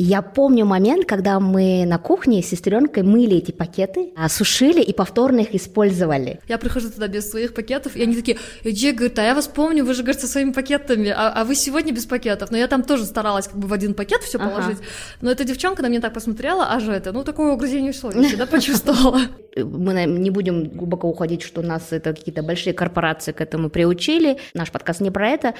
Я помню момент, когда мы на кухне с сестренкой мыли эти пакеты, а, сушили и повторно их использовали. Я прихожу туда без своих пакетов, и они такие, Джей, говорит, а я вас помню, вы же, говорит, со своими пакетами, а, а вы сегодня без пакетов. Но я там тоже старалась как бы в один пакет все ага. положить. Но эта девчонка на меня так посмотрела, а же это, ну, такое угрызение совести, да, почувствовала. Мы не будем глубоко уходить, что нас это какие-то большие корпорации к этому приучили. Наш подкаст не про это.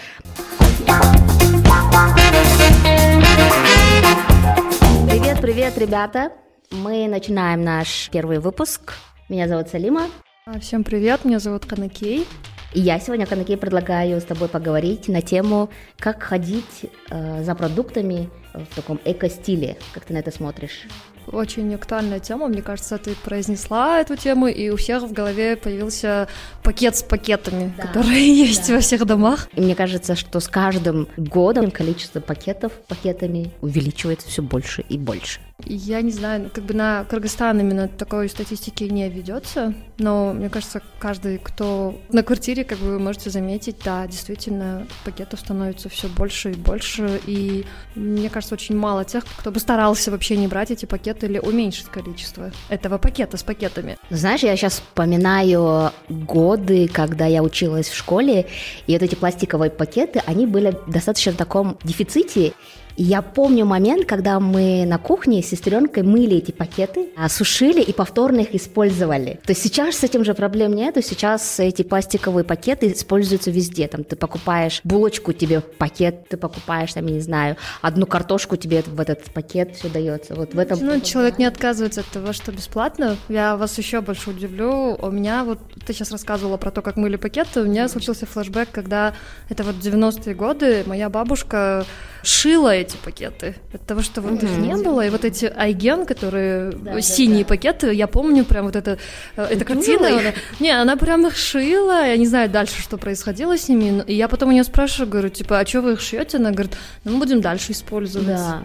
Привет, привет, ребята! Мы начинаем наш первый выпуск. Меня зовут Салима. А, всем привет, меня зовут Канакей. И я сегодня, Канакей, предлагаю с тобой поговорить на тему, как ходить э, за продуктами в таком эко-стиле. Как ты на это смотришь? Очень актуальная тема. Мне кажется, ты произнесла эту тему, и у всех в голове появился пакет с пакетами, да, которые есть да. во всех домах. И мне кажется, что с каждым годом количество пакетов пакетами увеличивается все больше и больше. Я не знаю, как бы на Кыргызстан именно такой статистики не ведется, но мне кажется, каждый, кто на квартире, как вы можете заметить, да, действительно, пакетов становится все больше и больше, и мне кажется, очень мало тех, кто бы старался вообще не брать эти пакеты или уменьшить количество этого пакета с пакетами. Знаешь, я сейчас вспоминаю годы, когда я училась в школе, и вот эти пластиковые пакеты, они были достаточно в таком дефиците, и я помню момент, когда мы на кухне с сестренкой мыли эти пакеты, а, сушили и повторно их использовали. То есть сейчас с этим же проблем нет, сейчас эти пластиковые пакеты используются везде. Там ты покупаешь булочку, тебе пакет, ты покупаешь, там, я не знаю, одну картошку тебе в этот пакет все дается. Вот в этом... Ну, человек не отказывается от того, что бесплатно. Я вас еще больше удивлю. У меня вот, ты сейчас рассказывала про то, как мыли пакеты, у меня случился флешбэк, когда это вот 90-е годы, моя бабушка шила эти пакеты. От того, что вот их не было, и вот эти айген, которые да, синие да, да. пакеты, я помню прям вот это, э, эта картина. Она, не, она прям их шила, я не знаю дальше, что происходило с ними. И я потом у нее спрашиваю, говорю, типа, а что вы их шьете? Она говорит, ну мы будем дальше использовать. Да.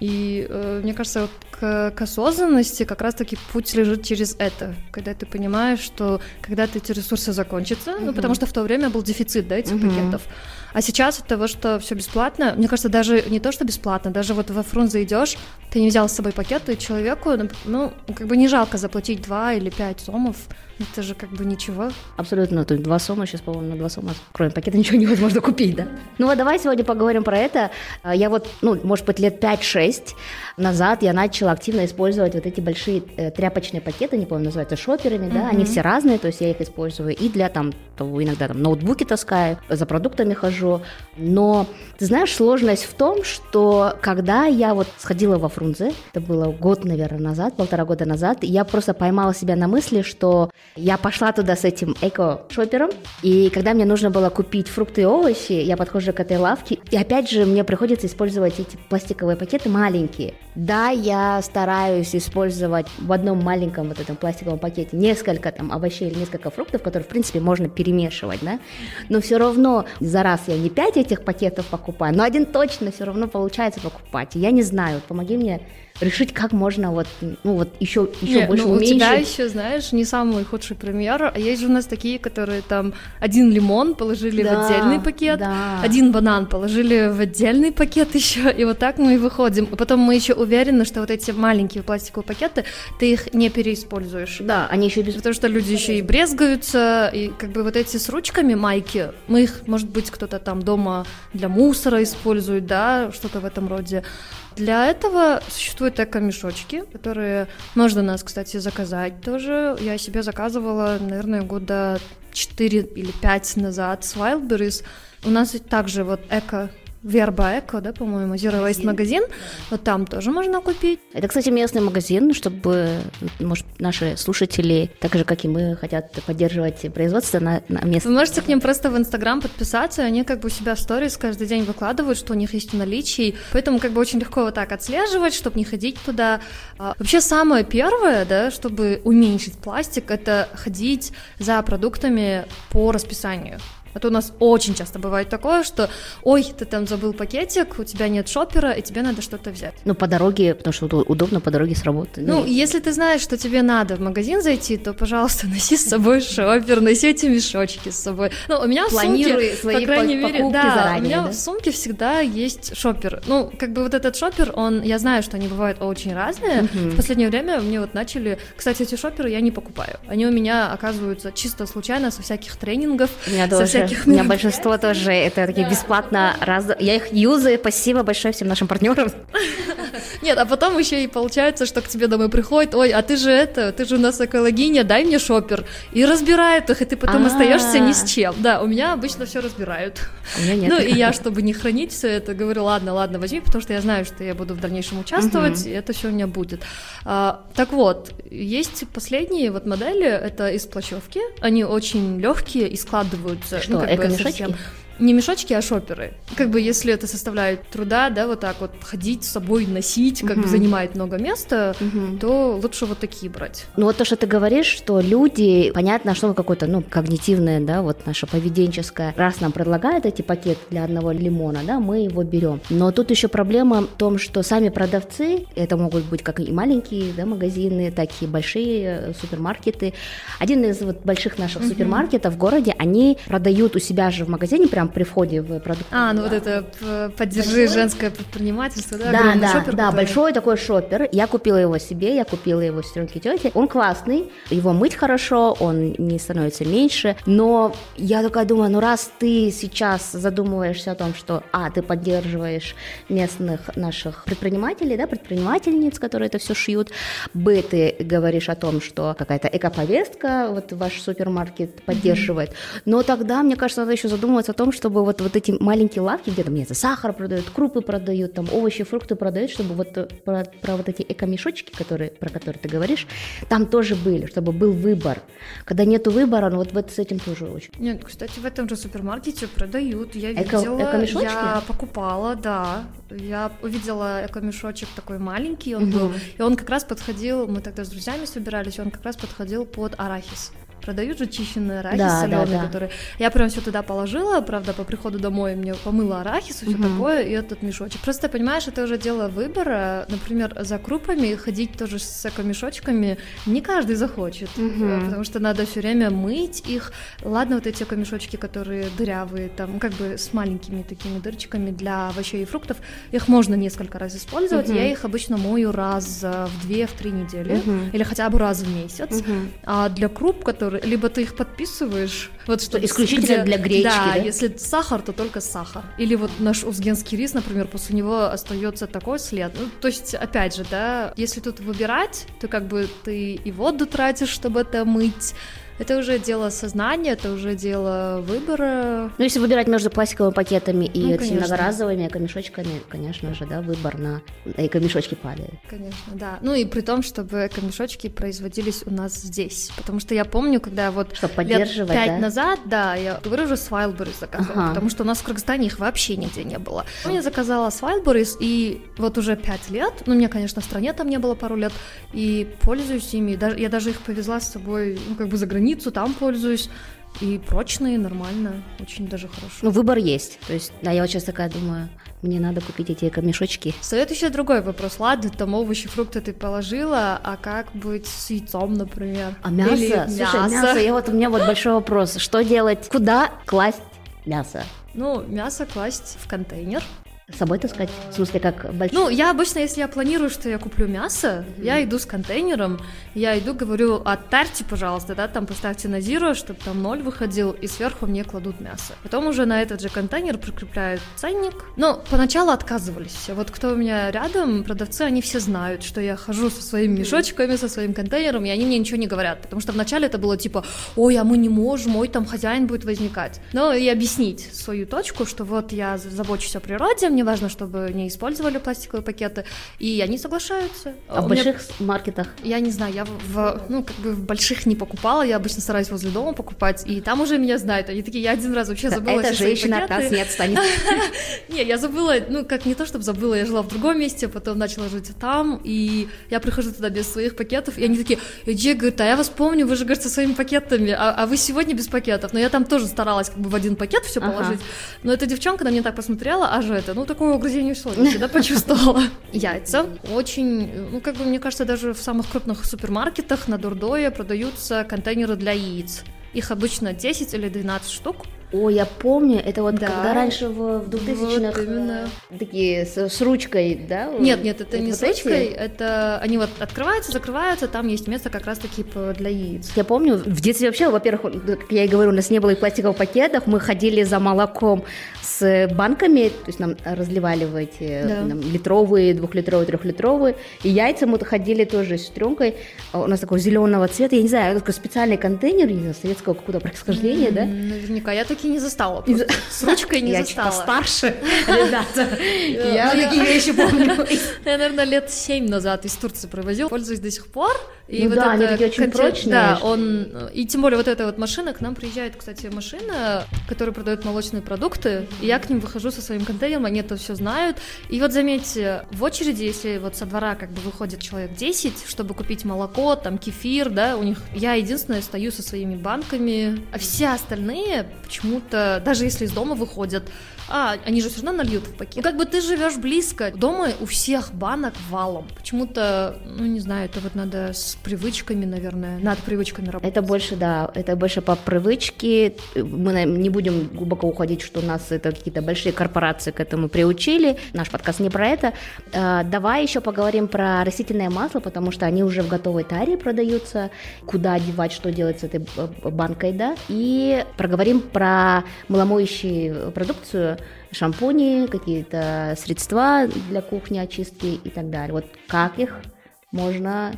И э, мне кажется, вот к, к осознанности как раз-таки путь лежит через это, когда ты понимаешь, что когда-то эти ресурсы закончатся, mm-hmm. ну потому что в то время был дефицит, да, этих mm-hmm. пакетов. А сейчас от того, что все бесплатно, мне кажется, даже не то, что бесплатно, даже вот во Фрунзе идешь, ты не взял с собой пакет, и человеку, ну, как бы не жалко заплатить 2 или 5 сомов, это же как бы ничего. Абсолютно, то есть 2 сома, сейчас, по-моему, на 2 сома, кроме пакета, ничего невозможно купить, да? Ну вот давай сегодня поговорим про это. Я вот, ну, может быть, лет 5-6 назад я начала активно использовать вот эти большие э, тряпочные пакеты, не помню, называются шоперами, да, mm-hmm. они все разные, то есть я их использую и для там, то иногда там ноутбуки таскаю, за продуктами хожу, но ты знаешь, сложность в том, что когда я вот сходила во Фрунзе, это было год, наверное, назад, полтора года назад, я просто поймала себя на мысли, что я пошла туда с этим эко-шопером, и когда мне нужно было купить фрукты и овощи, я подхожу к этой лавке, и опять же мне приходится использовать эти пластиковые пакеты маленькие. Да, я стараюсь использовать в одном маленьком вот этом пластиковом пакете несколько там овощей или несколько фруктов, которые, в принципе, можно перемешивать, да, но все равно за раз я не 5 этих пакетов покупаю, но один точно все равно получается покупать. И я не знаю, помоги мне решить, как можно вот, ну вот еще, еще Нет, больше ну, уменьшить. У тебя еще, знаешь, не самый худший пример. А есть же у нас такие, которые там один лимон положили да, в отдельный пакет, да. один банан положили в отдельный пакет еще, и вот так мы и выходим. И потом мы еще уверены, что вот эти маленькие пластиковые пакеты, ты их не переиспользуешь. Да, они еще без... Потому что люди еще и брезгаются, и как бы вот эти с ручками майки, мы их, может быть, кто-то там дома для мусора использует, да, что-то в этом роде. Для этого существуют эко-мешочки, которые можно нас, кстати, заказать тоже. Я себе заказывала, наверное, года 4 или 5 назад с Wildberries. У нас также вот эко Верба Эко, да, по-моему, Zero Waste магазин. Вот там тоже можно купить. Это, кстати, местный магазин, чтобы, может, наши слушатели, так же, как и мы, хотят поддерживать производство на, на местном. Вы можете к ним просто в Инстаграм подписаться, они как бы у себя в сторис каждый день выкладывают, что у них есть в наличии, поэтому как бы очень легко вот так отслеживать, чтобы не ходить туда. А, вообще самое первое, да, чтобы уменьшить пластик, это ходить за продуктами по расписанию. А то у нас очень часто бывает такое, что, ой, ты там забыл пакетик, у тебя нет шопера, и тебе надо что-то взять. Ну, по дороге, потому что удобно по дороге с работы. Ну, и... если ты знаешь, что тебе надо в магазин зайти, то, пожалуйста, носи с собой шопер, носи эти мешочки с собой. Ну, у меня в сумке, свои по крайней мере, да, заранее, у меня да? в сумке всегда есть шопер. Ну, как бы вот этот шопер, он, я знаю, что они бывают очень разные. Uh-huh. В последнее время мне вот начали, кстати, эти шоперы я не покупаю. Они у меня оказываются чисто случайно со всяких тренингов, со всяких... У меня большинство тоже это такие бесплатно раз... Я их юзаю, спасибо большое всем нашим партнерам. Нет, а потом еще и получается, что к тебе домой приходит, ой, а ты же это, ты же у нас экологиня, дай мне шопер. И разбирают их, и ты потом остаешься ни с чем. Да, у меня обычно все разбирают. Ну и я, чтобы не хранить все это, говорю, ладно, ладно, возьми, потому что я знаю, что я буду в дальнейшем участвовать, и это все у меня будет. А, так вот, есть последние вот модели, это из плащевки, они очень легкие и складываются. Что, ну, как бы совсем не мешочки, а шоперы. Как бы если это составляет труда, да, вот так вот ходить с собой, носить, как угу. бы занимает много места, угу. то лучше вот такие брать. Ну вот то, что ты говоришь, что люди, понятно, что какое-то, ну, когнитивное, да, вот наше поведенческое, раз нам предлагают эти пакеты для одного лимона, да, мы его берем. Но тут еще проблема в том, что сами продавцы, это могут быть как и маленькие, да, магазины, так и большие э, супермаркеты. Один из вот больших наших угу. супермаркетов в городе, они продают у себя же в магазине прям при входе в продукт. А, ну вот это поддержи женское предпринимательство, да? Да, да, шопер, да, который... большой такой шопер. Я купила его себе, я купила его сестренке тете. Он классный, его мыть хорошо, он не становится меньше. Но я такая думаю, ну раз ты сейчас задумываешься о том, что, а, ты поддерживаешь местных наших предпринимателей, да, предпринимательниц, которые это все шьют, б, ты говоришь о том, что какая-то экоповестка вот ваш супермаркет поддерживает. Mm-hmm. Но тогда, мне кажется, надо еще задумываться о том, чтобы вот, вот эти маленькие лавки, где там, не знаю, сахар продают, крупы продают, там овощи, фрукты продают, чтобы вот э, про, про вот эти эко-мешочки, которые, про которые ты говоришь, там тоже были, чтобы был выбор. Когда нету выбора, ну вот, вот с этим тоже очень. Нет, кстати, в этом же супермаркете продают, я видела, эко я покупала, да, я увидела эко-мешочек такой маленький, он угу. был, и он как раз подходил, мы тогда с друзьями собирались, он как раз подходил под арахис продают же чищенный арахис да, соленый, да, да. который я прям все туда положила, правда, по приходу домой мне помыла арахис и все угу. такое, и этот мешочек. Просто понимаешь, это уже дело выбора. Например, за крупами ходить тоже с эко-мешочками не каждый захочет, угу. потому что надо все время мыть их. Ладно, вот эти эко-мешочки, которые дырявые, там как бы с маленькими такими дырочками для овощей и фруктов, их можно несколько раз использовать. Угу. Я их обычно мою раз в две, в три недели угу. или хотя бы раз в месяц. Угу. А для круп, которые которые либо ты их подписываешь, вот что исключительно где, для гречки, да, да, если сахар, то только сахар. Или вот наш узгенский рис, например, после него остается такой след. Ну, то есть, опять же, да, если тут выбирать, то как бы ты и воду тратишь, чтобы это мыть, это уже дело сознания, это уже дело выбора. Ну, если выбирать между пластиковыми пакетами и ну, этими многоразовыми эко-мешочками, конечно же, да, выбор на эко-мешочки падает. Конечно, да. Ну и при том, чтобы эко-мешочки производились у нас здесь. Потому что я помню, когда вот Чтобы лет пять да? назад, да, я уже с Wildberries заказывала, ага. потому что у нас в Кыргызстане их вообще нигде не было. Я заказала с Wildberries, и вот уже пять лет, ну, у меня, конечно, в стране там не было пару лет, и пользуюсь ими. Я даже их повезла с собой, ну, как бы за границу, границу, там пользуюсь. И прочные, нормально, очень даже хорошо. Ну, выбор есть. То есть, да, я вот сейчас такая думаю, мне надо купить эти эко-мешочки. Стоит еще другой вопрос. Ладно, там овощи, фрукты ты положила, а как быть с яйцом, например? А мясо? Или Слушай, мясо. мясо, я вот, у меня вот большой вопрос. Что делать? Куда класть мясо? Ну, мясо класть в контейнер, с собой таскать? В смысле, как большой? Ну, я обычно, если я планирую, что я куплю мясо, mm-hmm. я иду с контейнером, я иду, говорю, оттарьте, пожалуйста, да, там поставьте на зеро, чтобы там ноль выходил, и сверху мне кладут мясо. Потом уже на этот же контейнер прикрепляют ценник. Но поначалу отказывались. Вот кто у меня рядом, продавцы, они все знают, что я хожу со своими мешочками, со своим контейнером, и они мне ничего не говорят, потому что вначале это было типа, ой, а мы не можем, ой, там хозяин будет возникать. Но и объяснить свою точку, что вот я забочусь о природе, мне мне важно, чтобы не использовали пластиковые пакеты, и они соглашаются. А в больших меня... маркетах? Я не знаю, я в, ну, как бы в больших не покупала, я обычно стараюсь возле дома покупать, и там уже меня знают, они такие, я один раз вообще забыла Эта женщина от нас не отстанет. Не, я забыла, ну, как не то, чтобы забыла, я жила в другом месте, потом начала жить там, и я прихожу туда без своих пакетов, и они такие, Эдже, говорит, а я вас помню, вы же, говорит, со своими пакетами, а, а вы сегодня без пакетов. Но я там тоже старалась как бы в один пакет все положить, но эта девчонка на меня так посмотрела, а же это, ну, такое угрызение совести, да, почувствовала. Яйца очень, ну, как бы, мне кажется, даже в самых крупных супермаркетах на Дурдое продаются контейнеры для яиц. Их обычно 10 или 12 штук. О, я помню, это вот да. когда раньше в, в 2000-х вот именно. такие с, с ручкой, да? Нет, нет, это, это не вот с ручкой, эти? это они вот открываются, закрываются, там есть место как раз-таки для яиц. Я помню, в детстве вообще, во-первых, как я и говорю, у нас не было и пластиковых пакетов, мы ходили за молоком с банками, то есть нам разливали в эти да. там, литровые, двухлитровые, трехлитровые, и яйца мы ходили тоже с сестренкой, у нас такого зеленого цвета, я не знаю, такой специальный контейнер, не знаю, советского какого-то происхождения, mm-hmm, да? Наверняка, я так таки не застала. Просто. С ручкой не я застала. Я постарше, ребята. Я такие вещи помню. Я, наверное, лет семь назад из Турции провозил, пользуюсь до сих пор. И ну вот да, они такие очень прочные. Да, он... И тем более вот эта вот машина, к нам приезжает, кстати, машина, которая продает молочные продукты, и я к ним выхожу со своим контейнером, они это все знают. И вот заметьте, в очереди, если вот со двора как бы выходит человек 10, чтобы купить молоко, там кефир, да, у них... Я единственная стою со своими банками, а все остальные почему-то, даже если из дома выходят, а, они же все равно нальют в пакет. Как бы ты живешь близко, дома у всех банок валом. Почему-то, ну, не знаю, это вот надо с привычками, наверное, над привычками работать. Это больше, да, это больше по привычке. Мы не будем глубоко уходить, что у нас это какие-то большие корпорации к этому приучили. Наш подкаст не про это. А, давай еще поговорим про растительное масло, потому что они уже в готовой таре продаются. Куда одевать, что делать с этой банкой, да. И проговорим про маломоющие продукцию, шампуни, какие-то средства для кухни, очистки и так далее. Вот как их можно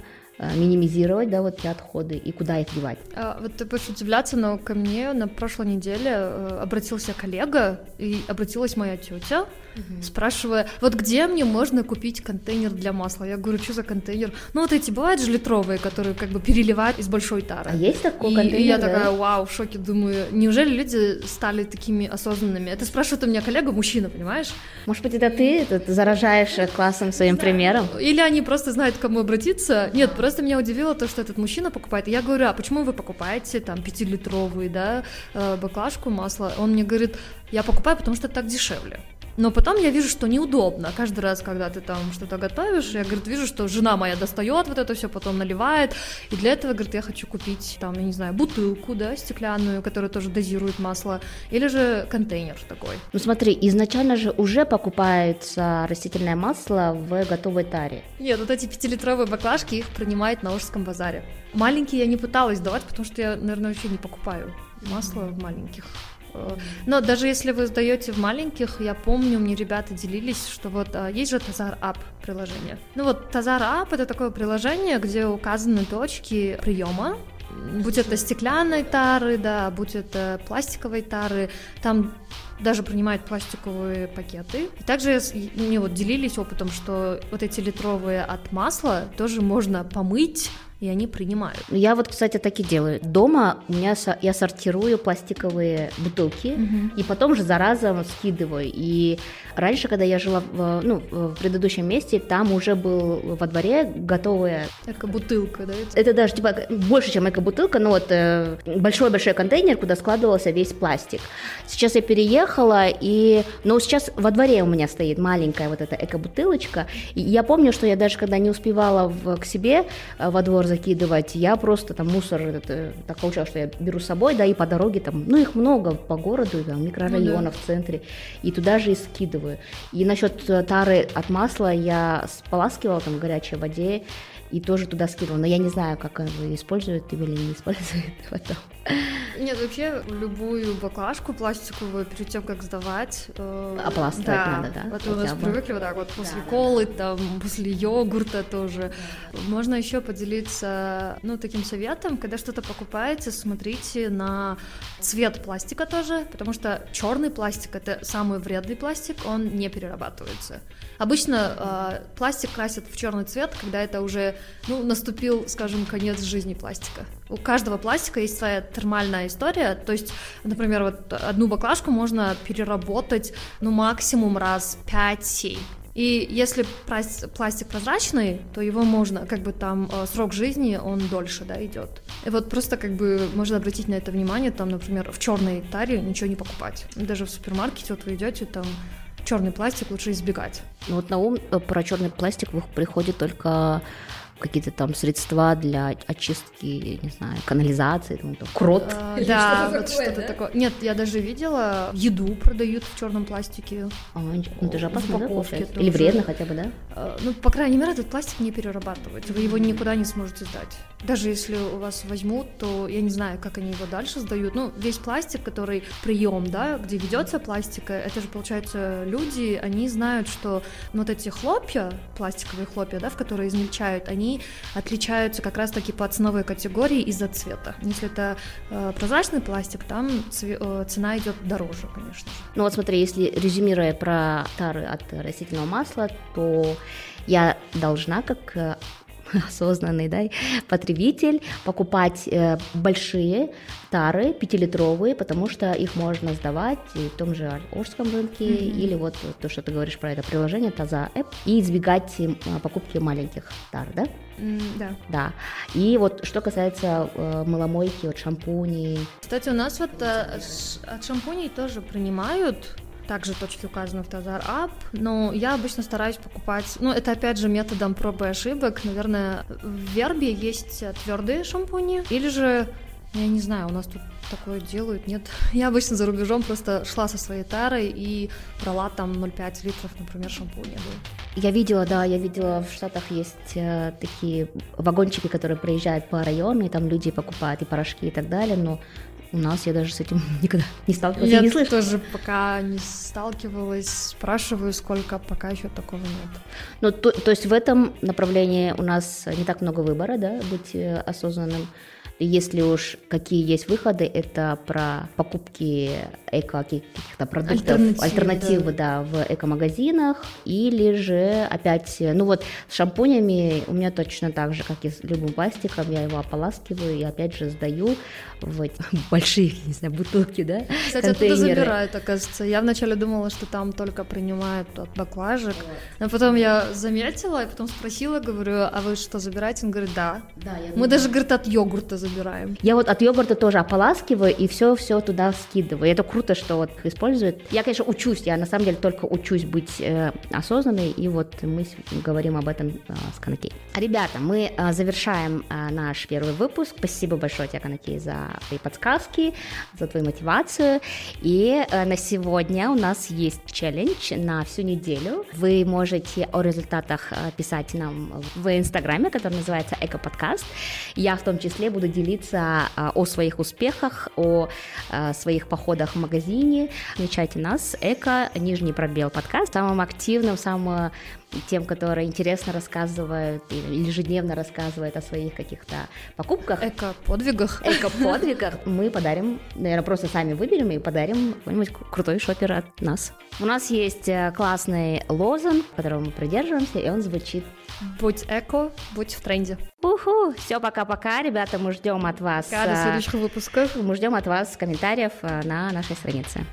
минимизировать, да, вот эти отходы и куда их девать. А, вот ты будешь удивляться, но ко мне на прошлой неделе э, обратился коллега и обратилась моя тетя, угу. спрашивая, вот где мне можно купить контейнер для масла? Я говорю, что за контейнер? Ну вот эти бывают же литровые, которые как бы переливают из большой тары. А есть такой и, контейнер? И я да? такая, вау, в шоке, думаю, неужели люди стали такими осознанными? Это спрашивает у меня коллега, мужчина, понимаешь? Может быть, это ты, это ты заражаешь классом своим примером? Или они просто знают, к кому обратиться. Нет, просто меня удивило то, что этот мужчина покупает. Я говорю, а почему вы покупаете там пятилитровый, да, э, баклажку масла? Он мне говорит, я покупаю, потому что так дешевле. Но потом я вижу, что неудобно. Каждый раз, когда ты там что-то готовишь, я, говорит, вижу, что жена моя достает вот это все, потом наливает. И для этого, говорит, я хочу купить там, я не знаю, бутылку, да, стеклянную, которая тоже дозирует масло, или же контейнер такой. Ну смотри, изначально же уже покупается растительное масло в готовой таре. Нет, вот эти пятилитровые баклажки, их принимает на Ожском базаре. Маленькие я не пыталась давать, потому что я, наверное, вообще не покупаю масло в маленьких. Но даже если вы сдаете в маленьких, я помню, мне ребята делились, что вот а, есть же Тазар Ап приложение. Ну вот Тазар Ап это такое приложение, где указаны точки приема, будь это стеклянной тары, да, будь это пластиковой тары, там даже принимают пластиковые пакеты. И также мне вот делились опытом, что вот эти литровые от масла тоже можно помыть и они принимают. Я вот, кстати, так и делаю. Дома у меня я сортирую пластиковые бутылки угу. и потом же за разом скидываю. И раньше, когда я жила в, ну, в предыдущем месте, там уже был во дворе готовая... Эко-бутылка, да? Это даже типа больше, чем эко-бутылка, но вот э, большой-большой контейнер, куда складывался весь пластик. Сейчас я переехала, и... Но сейчас во дворе у меня стоит маленькая вот эта эко-бутылочка. И я помню, что я даже когда не успевала в, к себе э, во двор закидывать. Я просто там мусор, это, так получалось, что я беру с собой, да, и по дороге там, ну их много по городу, там, микрорайонов ну, да. в центре, и туда же и скидываю. И насчет э, тары от масла я споласкивала там в горячей воде, и тоже туда скидывала. Но я не знаю, как вы используют или не используют потом. Нет, вообще любую баклажку пластиковую перед тем, как сдавать... Э, Ополаскивать да, надо, да? Вот у нас привыкли вот так вот после да, колы, там, после йогурта тоже. Можно еще поделиться, ну, таким советом, когда что-то покупаете, смотрите на цвет пластика тоже, потому что черный пластик это самый вредный пластик, он не перерабатывается. Обычно э, пластик красят в черный цвет, когда это уже, ну, наступил, скажем, конец жизни пластика. У каждого пластика есть своя термальная история, то есть, например, вот одну баклажку можно переработать, ну, максимум раз 5-7. И если пластик прозрачный, то его можно, как бы там э, срок жизни, он дольше, да, идет. И вот просто как бы можно обратить на это внимание, там, например, в черной таре ничего не покупать. Даже в супермаркете вот вы идете, там черный пластик лучше избегать. Ну вот на ум э, про черный пластик приходит только какие-то там средства для очистки, не знаю, канализации, там, там, крот. А, да, что вот что-то да? такое. Нет, я даже видела, еду продают в черном пластике. А, ну это же опасно, да, получается? Или вредно хотя бы, да? А, ну, по крайней мере, этот пластик не перерабатывается, вы его никуда не сможете сдать. Даже если у вас возьмут, то я не знаю, как они его дальше сдают. Ну, весь пластик, который прием, да, где ведется пластика, это же, получается, люди, они знают, что вот эти хлопья, пластиковые хлопья, да, в которые измельчают, они отличаются как раз-таки по ценовой категории из-за цвета. Если это э, прозрачный пластик, там цве- э, цена идет дороже, конечно. Ну вот смотри, если резюмируя про тары от растительного масла, то я должна как э, осознанный да, потребитель покупать э, большие тары, пятилитровые, потому что их можно сдавать в том же Орском рынке mm-hmm. или вот то, что ты говоришь про это приложение, Таза App, и избегать э, покупки маленьких тар, да? Mm, да. Да. И вот что касается э, мыломойки, вот шампуней. Кстати, у нас вот э, от шампуней тоже принимают также точки указаны в Тазар Ап, но я обычно стараюсь покупать, ну, это опять же методом проб и ошибок, наверное, в Вербе есть твердые шампуни, или же, я не знаю, у нас тут такое делают, нет. Я обычно за рубежом просто шла со своей тарой и брала там 0,5 литров, например, шампуня. Я видела, да, я видела, в Штатах есть э, такие вагончики, которые проезжают по району, и там люди покупают и порошки и так далее, но у нас я даже с этим никогда не сталкивалась. Я не слышу. тоже пока не сталкивалась, спрашиваю, сколько, пока еще такого нет. Ну, то, то есть в этом направлении у нас не так много выбора, да, быть э, осознанным. Если уж какие есть выходы, это про покупки эко каких-то продуктов, альтернативы, альтернативы да. да, в эко-магазинах, или же опять, ну вот с шампунями у меня точно так же, как и с любым пластиком, я его ополаскиваю и опять же сдаю в большие, не знаю, бутылки, да, Кстати, оттуда забирают, оказывается. Я вначале думала, что там только принимают от баклажек, но потом я заметила и потом спросила, говорю, а вы что, забираете? Он говорит, да. да я Мы даже, говорит, от йогурта забираем. Я вот от йогурта тоже ополаскиваю и все-все туда скидываю. Это круто, что вот используют. Я, конечно, учусь, я на самом деле только учусь быть э, осознанной, и вот мы говорим об этом э, с Канакей. Ребята, мы э, завершаем э, наш первый выпуск. Спасибо большое тебе, Канакей, за твои подсказки, за твою мотивацию. И э, на сегодня у нас есть челлендж на всю неделю. Вы можете о результатах э, писать нам в Инстаграме, который называется Эко Подкаст. Я в том числе буду делиться э, о своих успехах, о своих походах в магазине. Отмечайте нас, Эко, нижний пробел подкаст, самым активным, самым тем, которые интересно рассказывают или ежедневно рассказывают о своих каких-то покупках. Эко-подвигах. Эко-подвигах. Мы подарим, наверное, просто сами выберем и подарим какой-нибудь крутой шопер от нас. У нас есть э, классный лозунг, которого мы придерживаемся, и он звучит Будь эко, будь в тренде. Уху! Все, пока-пока, ребята, мы ждем от вас... До э, следующих выпусков. Мы ждем от вас комментариев э, на нашей странице.